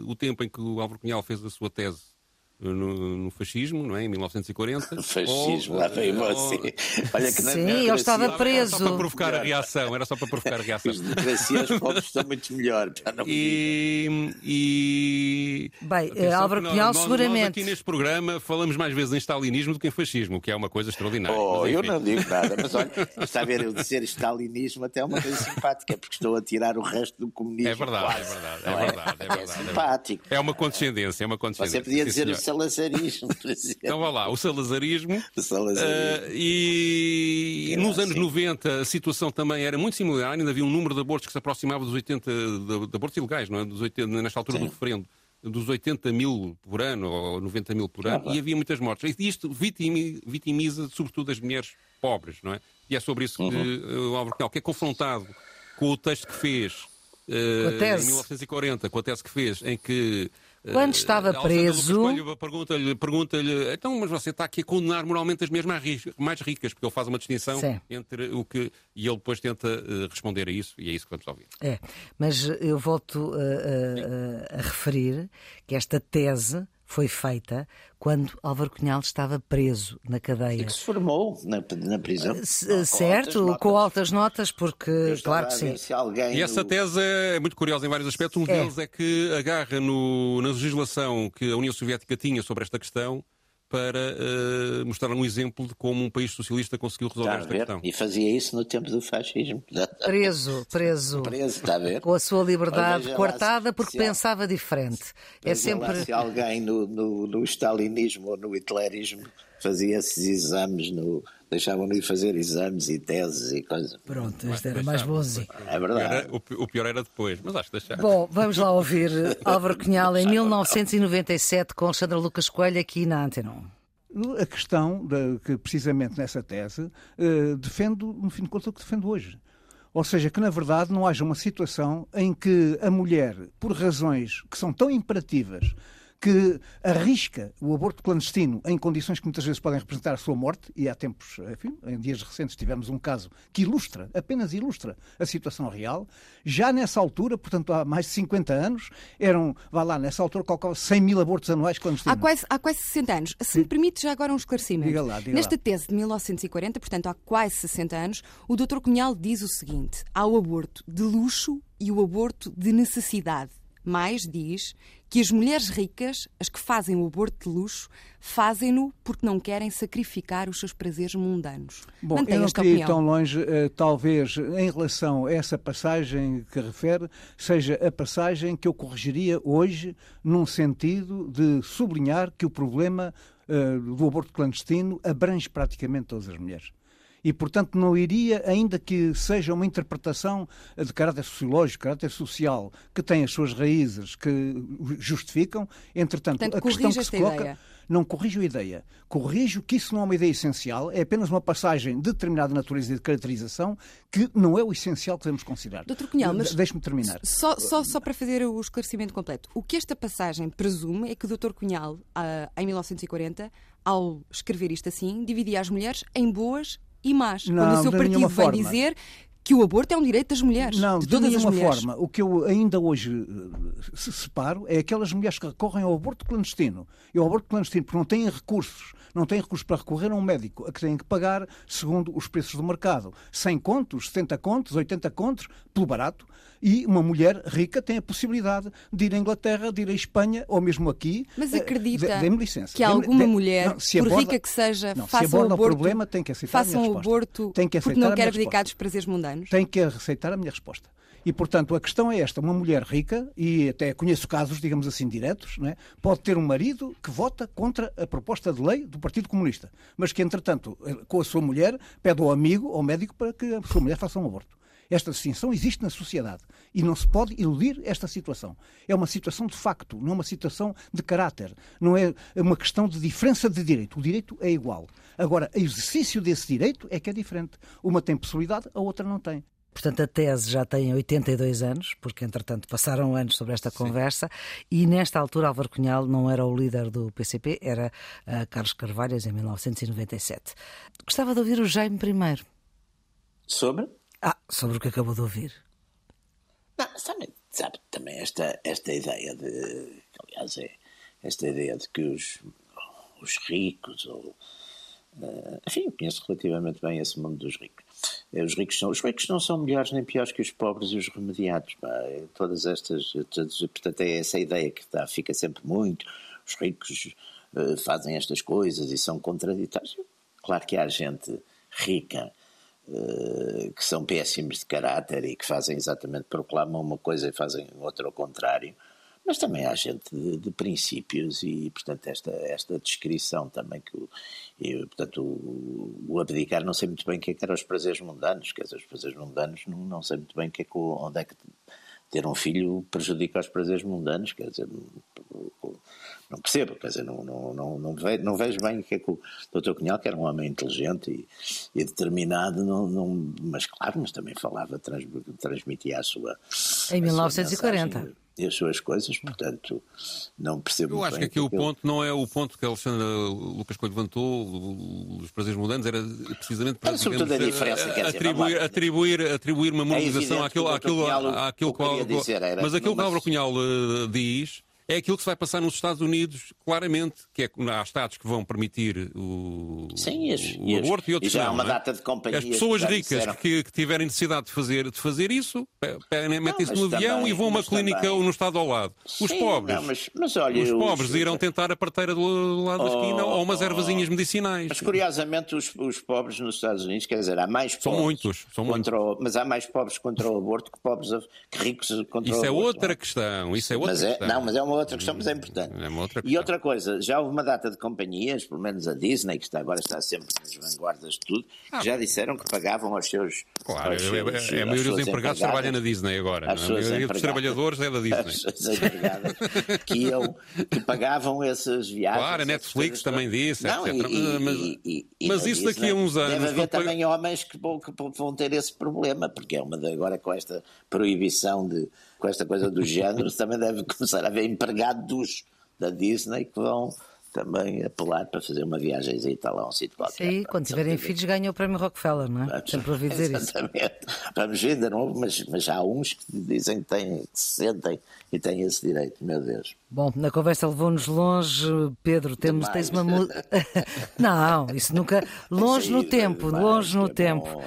o tempo em que o Álvaro Cunhal fez a sua tese no, no, fascismo, não é? Em 1940. Fascismo, ou, lá veio você. Olha que Sim, ele estava preso. Era só para provocar a reação, era só para provocar a reação. As democracias pobres estão muito melhor. E, e. Bem, eh, Álvaro Cunhal, seguramente. Nós aqui neste programa falamos mais vezes em stalinismo do que em fascismo, o que é uma coisa extraordinária. Oh, mas, eu não digo nada, mas olha, está a ver, eu dizer stalinismo até é uma coisa simpática, porque estou a tirar o resto do comunismo. É verdade, é verdade, é, é verdade, é, verdade, é simpático. É uma condescendência, é uma condescendência. Você podia dizer Sim, salazarismo, por exemplo. Então vá lá, o salazarismo. O salazarismo. Uh, e, e nos anos sim. 90 a situação também era muito similar, ainda havia um número de abortos que se aproximava dos 80, de, de abortos ilegais, não é? Dos 80, nesta altura sim. do referendo dos 80 mil por ano ou 90 mil por ano, ah, e havia muitas mortes. E isto vitimiza, sobretudo as mulheres pobres, não é? E é sobre isso que uhum. o Álvaro Cunhal, que é confrontado com o texto que fez uh, em 1940, com a tese que fez, em que quando eh, estava preso. Pergunta-lhe, pergunta-lhe, então, mas você está aqui a condenar moralmente as mulheres mais ricas, porque ele faz uma distinção Sim. entre o que. E ele depois tenta uh, responder a isso, e é isso que vamos ouvir. É, mas eu volto a, a, a referir que esta tese foi feita quando Álvaro Cunhal estava preso na cadeia. E que se formou na, na prisão. C certo, com altas, com altas notas, porque, claro que sim. E essa tese é muito curiosa em vários aspectos. Um é. deles é que agarra no, na legislação que a União Soviética tinha sobre esta questão para uh, mostrar um exemplo de como um país socialista conseguiu resolver esta questão. E fazia isso no tempo do fascismo. Preso, preso. Preso, está a ver? Com a sua liberdade coartada porque pensava diferente. É sempre... Lá, se alguém no, no, no stalinismo ou no hitlerismo fazia esses exames no, deixavam-no ir fazer exames e teses e coisas. Pronto, isto era mais bonzinho. É verdade. O pior, o pior era depois, mas acho que deixar. Bom, vamos lá ouvir Álvaro Cunhal em 1997 com Alexandra Lucas Coelho aqui na Antena a questão, de, que precisamente nessa tese, uh, defendo, no fim de contas, o que defendo hoje. Ou seja, que na verdade não haja uma situação em que a mulher, por razões que são tão imperativas que arrisca o aborto clandestino em condições que muitas vezes podem representar a sua morte, e há tempos, enfim, em dias recentes tivemos um caso que ilustra, apenas ilustra a situação real. Já nessa altura, portanto há mais de 50 anos, eram, vá lá, nessa altura colocava 100 mil abortos anuais clandestinos. Há quase, há quase 60 anos. Se me permite já agora um esclarecimento. Diga lá, diga Nesta lá. tese de 1940, portanto há quase 60 anos, o Dr. Cunhal diz o seguinte: há o aborto de luxo e o aborto de necessidade. Mais diz que as mulheres ricas, as que fazem o aborto de luxo, fazem-no porque não querem sacrificar os seus prazeres mundanos. Bom, Mantém eu não queria opinião. ir tão longe, uh, talvez em relação a essa passagem que refere, seja a passagem que eu corrigiria hoje num sentido de sublinhar que o problema uh, do aborto clandestino abrange praticamente todas as mulheres e, portanto, não iria, ainda que seja uma interpretação de caráter sociológico, caráter social, que tem as suas raízes que justificam, entretanto, portanto, a questão que se coloca. Ideia. Não corrijo a ideia. Corrijo que isso não é uma ideia essencial, é apenas uma passagem de determinada natureza e de caracterização que não é o essencial que devemos considerar. Doutor Cunhal, mas deixe-me terminar. Só, só, só para fazer o esclarecimento completo. O que esta passagem presume é que o Dr. Cunhal, ah, em 1940, ao escrever isto assim, dividia as mulheres em boas e más. Não, Quando o seu partido vai dizer que o aborto é um direito das mulheres. Não, de, todas de as mulheres. forma. O que eu ainda hoje eh, se separo é aquelas mulheres que recorrem ao aborto clandestino. E ao aborto clandestino porque não têm recursos não têm recursos para recorrer a um médico a que têm que pagar segundo os preços do mercado. 100 contos, 70 contos, 80 contos, pelo barato. E uma mulher rica tem a possibilidade de ir à Inglaterra, de ir à Espanha ou mesmo aqui. Mas eh, acredita licença, que alguma mulher, não, por aborda, rica que seja, não, faça se um aborto, o problema, tem que aceitar faça um aborto tem que porque não quer abdicar dos prazeres mundanos? Tem que aceitar a minha resposta. E, portanto, a questão é esta: uma mulher rica, e até conheço casos, digamos assim, diretos, é? pode ter um marido que vota contra a proposta de lei do Partido Comunista, mas que, entretanto, eh, com a sua mulher, pede ao amigo, ao médico, para que a sua mulher faça um aborto. Esta distinção existe na sociedade e não se pode iludir esta situação. É uma situação de facto, não é uma situação de caráter. Não é uma questão de diferença de direito. O direito é igual. Agora, o exercício desse direito é que é diferente. Uma tem possibilidade, a outra não tem. Portanto, a tese já tem 82 anos, porque entretanto passaram anos sobre esta Sim. conversa, e nesta altura Álvaro Cunhal não era o líder do PCP, era uh, Carlos Carvalhas, em 1997. Gostava de ouvir o Jaime primeiro. Sobre? Ah, sobre o que acabou de ouvir. Não, sabe, sabe também esta, esta ideia de. Aliás, é esta ideia de que os, os ricos, ou. Uh, enfim, conheço relativamente bem esse mundo dos ricos é, os ricos, são, os ricos não são melhores nem piores que os pobres e os remediados. Pá. É, todas estas. Portanto, é essa ideia que tá, fica sempre muito. Os ricos uh, fazem estas coisas e são contraditórios. Claro que há gente rica que são péssimos de caráter e que fazem exatamente, proclamam uma coisa e fazem outra ao contrário mas também há gente de, de, princípios e, portanto, esta, esta descrição também que, e, portanto, o, o, abdicar, não sei muito bem o que, é que eram os prazeres mundanos, quer dizer, os prazeres mundanos não, não sei muito bem que é que, onde é que ter um filho prejudica os prazeres mundanos, quer dizer, não, percebo, quer dizer, não, não, não, não, vejo, não vejo bem o que é que o Dr. Cunhal, que era um homem inteligente e, e determinado, não, não, mas claro, mas também falava, trans, transmitia a sua. Em 1940. A sua e as suas coisas, portanto, não percebo Eu acho que aqui o ponto não é o ponto que a Alexandra Lucas Coelho levantou, os prazeres mudantes, era precisamente para digamos, a diferença, a, atribuir, dizer, atribuir, atribuir uma moralização é àquilo, àquilo, àquilo, qual, dizer, mas aquilo que Álvaro Cunhal diz é aquilo que se vai passar nos Estados Unidos, claramente, que é há Estados que vão permitir o, Sim, as, o aborto e, outros e já não. Há uma é? data de companhia As pessoas ricas que, que, tiverem necessidade de fazer, de fazer isso, metem-se no avião também, e vão a uma clínica também. no estado ao lado. Os Sim, pobres, não, mas, mas olha, os pobres os... irão tentar a parteira do lado oh, da esquina ou umas oh, ervazinhas medicinais. Mas curiosamente os, os, pobres nos Estados Unidos, quer dizer, há mais pobres. São muitos, são muitos. O, mas há mais pobres contra o aborto que pobres que ricos contra isso o é aborto. Outra questão, isso é outra mas é, questão. Não, mas é uma outra questão, mas é importante. É outra e outra coisa, já houve uma data de companhias, pelo menos a Disney, que está, agora está sempre nas vanguardas de tudo, ah. que já disseram que pagavam aos seus. Claro, aos seus, é, é, a maioria dos empregados trabalha na Disney agora. A maioria dos trabalhadores é da Disney. As pessoas empregadas que, iam, que pagavam essas viagens. Claro, a Netflix também disse, não, etc. E, mas, e, e, mas isso daqui a uns anos. Deve haver também homens que vão, que vão ter esse problema, porque é uma de, agora com esta proibição de. Com esta coisa do género, também deve começar a haver empregados da Disney que vão também apelar para fazer uma viagem a lá a um sítio qualquer. Sim, quando tiverem filhos ganham o prémio Rockefeller, não é? Vamos, Sempre ouvi dizer exatamente. isso. Vamos ver, ainda não mas, mas há uns que dizem que, têm, que se sentem e têm esse direito, meu Deus. Bom, na conversa levou-nos longe, Pedro, temos, tens uma... não, isso nunca... Longe no tempo, longe no tempo.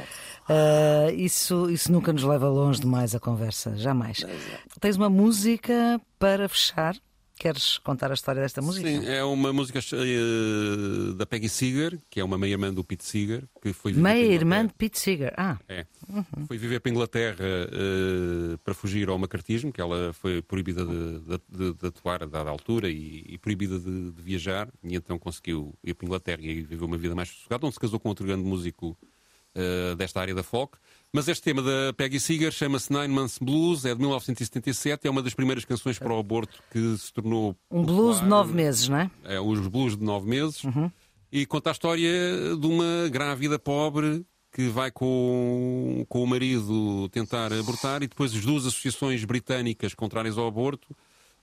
Uh, isso, isso nunca nos leva longe demais a conversa, jamais. É. Tens uma música para fechar? Queres contar a história desta música? Sim, é uma música uh, da Peggy Seeger, que é uma meia-irmã do Pete Seeger. Que foi meia-irmã de Pete Seeger, ah. É. Uhum. Foi viver para a Inglaterra uh, para fugir ao macartismo, que ela foi proibida de, de, de, de atuar a dada altura e, e proibida de, de, viajar, e então conseguiu ir para a Inglaterra e viveu uma vida mais sossegada, onde se casou com outro grande músico uh, desta área da folk. Mas este tema da Peggy Seeger chama-se Nine Months Blues, é de 1977, é uma das primeiras canções para o aborto que se tornou. Um blues de nove meses, não é? É, os blues de nove meses. Uhum. E conta a história de uma grávida pobre que vai com, com o marido tentar abortar e depois as duas associações britânicas contrárias ao aborto,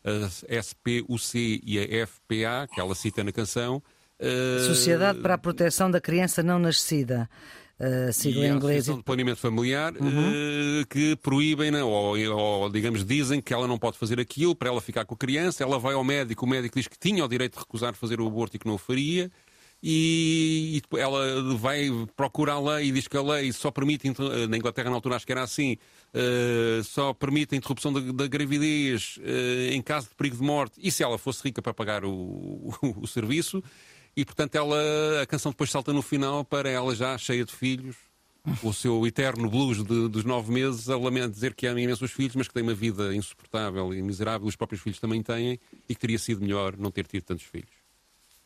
a SPUC e a FPA, que ela cita na canção. Sociedade para a Proteção da Criança Não Nascida. A sigla inglesa. de planeamento familiar uhum. uh, que proíbem, né, ou, ou, digamos, dizem que ela não pode fazer aquilo para ela ficar com a criança. Ela vai ao médico, o médico diz que tinha o direito de recusar fazer o aborto e que não o faria. E, e ela vai procurar a lei e diz que a lei só permite, na Inglaterra na altura acho que era assim, uh, só permite a interrupção da, da gravidez em caso de perigo de morte e se ela fosse rica para pagar o, o, o serviço. E portanto ela, a canção depois salta no final para ela já cheia de filhos, o seu eterno blues de, dos nove meses, a lamento dizer que ama imenso os filhos, mas que tem uma vida insuportável e miserável, os próprios filhos também têm, e que teria sido melhor não ter tido tantos filhos.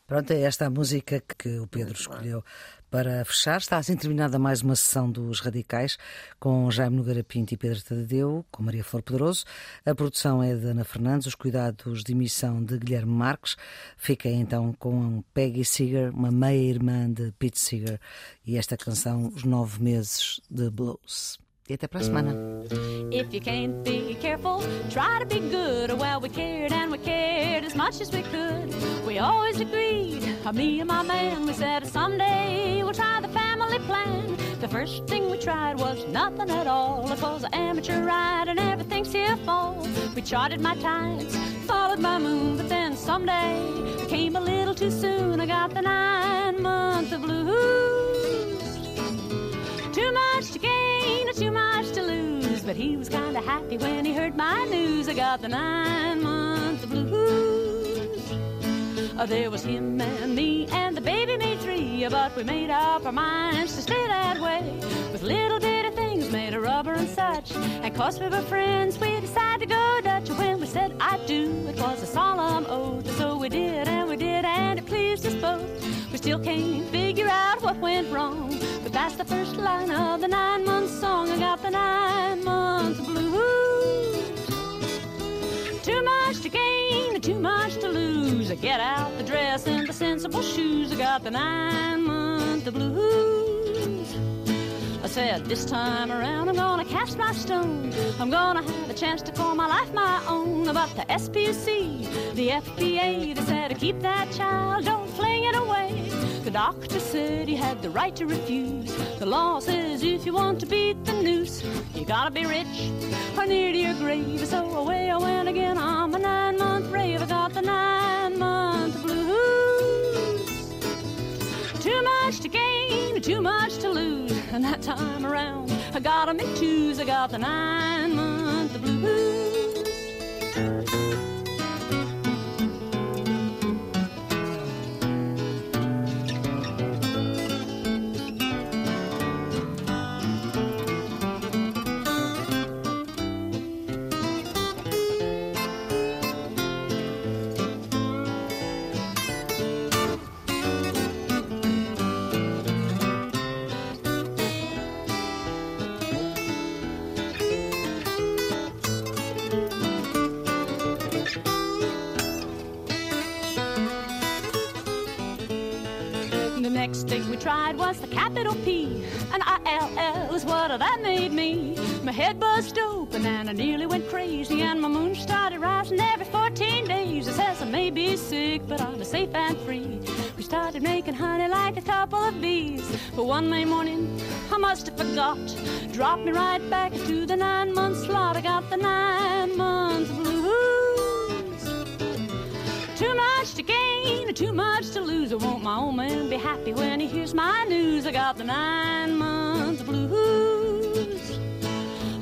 Pronto, é esta a música que o Pedro escolheu para fechar. Está assim terminada mais uma sessão dos Radicais com Jaime Nogueira Pinto e Pedro Tadeu, com Maria Flor Pedroso. A produção é de Ana Fernandes, os cuidados de emissão de Guilherme Marques. Fiquem então com Peggy Seeger, uma meia-irmã de Pete Seeger, e esta canção, Os Nove Meses de Blues. If you can't be careful, try to be good. Well, we cared and we cared as much as we could. We always agreed, uh, me and my man, we said someday we'll try the family plan. The first thing we tried was nothing at all. It was an amateur ride and everything's here fall. We charted my tides, followed my moon, but then someday came a little too soon. I got the nine month of blues. Too much to gain or too much to lose. But he was kinda happy when he heard my news. I got the nine month blues. Uh, there was him and me, and the baby made three. But we made up our minds to stay that way. With little bitty things made of rubber and such. And cause we were friends, we decided to go Dutch. When we said I do, it was a solemn oath. So we did, and we still can't figure out what went wrong. But that's the first line of the nine month song. I got the nine months blues. Too much to gain too much to lose. I get out the dress and the sensible shoes. I got the nine month blues. I said, this time around I'm gonna cast my stone. I'm gonna have a chance to call my life my own. About the SPC, the FBA, they said to keep that child, don't fling it away. The doctor said he had the right to refuse. The law says if you want to beat the noose, you gotta be rich or near to your grave. So away I went again on my nine month rave. I got the nine month blues. Too much to gain, too much to lose. And that time around, I got them in twos. I got the nine month blues. Tried was the capital P. And I-L-L is what that made me. My head buzzed open and I nearly went crazy. And my moon started rising every 14 days. It says I may be sick, but I'm safe and free. We started making honey like a couple of bees. But one May morning, I must have forgot. Dropped me right back into the nine month slot. I got the nine month blues. Too much to gain, too much to lose. I want my old man be happy when he hears my news. I got the nine months blues.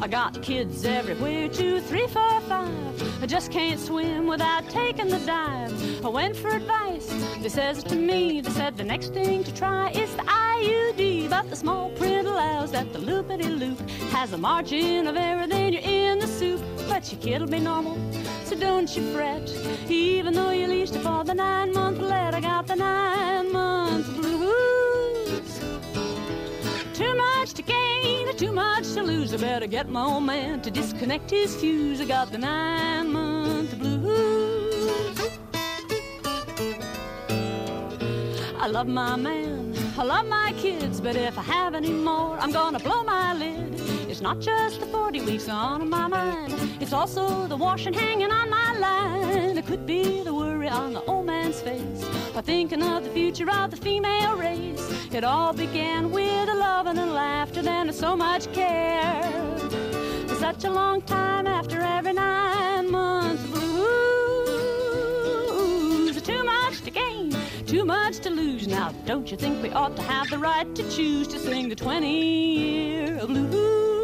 I got kids everywhere, two, three, four, five. I just can't swim without taking the dive. I went for advice. They says to me, they said the next thing to try is the IUD. But the small print allows that the loopity loop has a margin of error, then you're in the soup. But your kid'll be normal, don't you fret. Even though you leased it for the nine month let, I got the nine month blues. Too much to gain, too much to lose. I better get my old man to disconnect his fuse. I got the nine month blues. I love my man, I love my kids, but if I have any more, I'm gonna blow my lid. It's not just the 40 weeks on my mind, it's also the washing hanging on my line. It could be the worry on the old man's face, or thinking of the future of the female race. It all began with a love and a laughter, then so much care. For such a long time after every nine months blues, too much to gain too much to lose. Now, don't you think we ought to have the right to choose to sing the 20 year blues?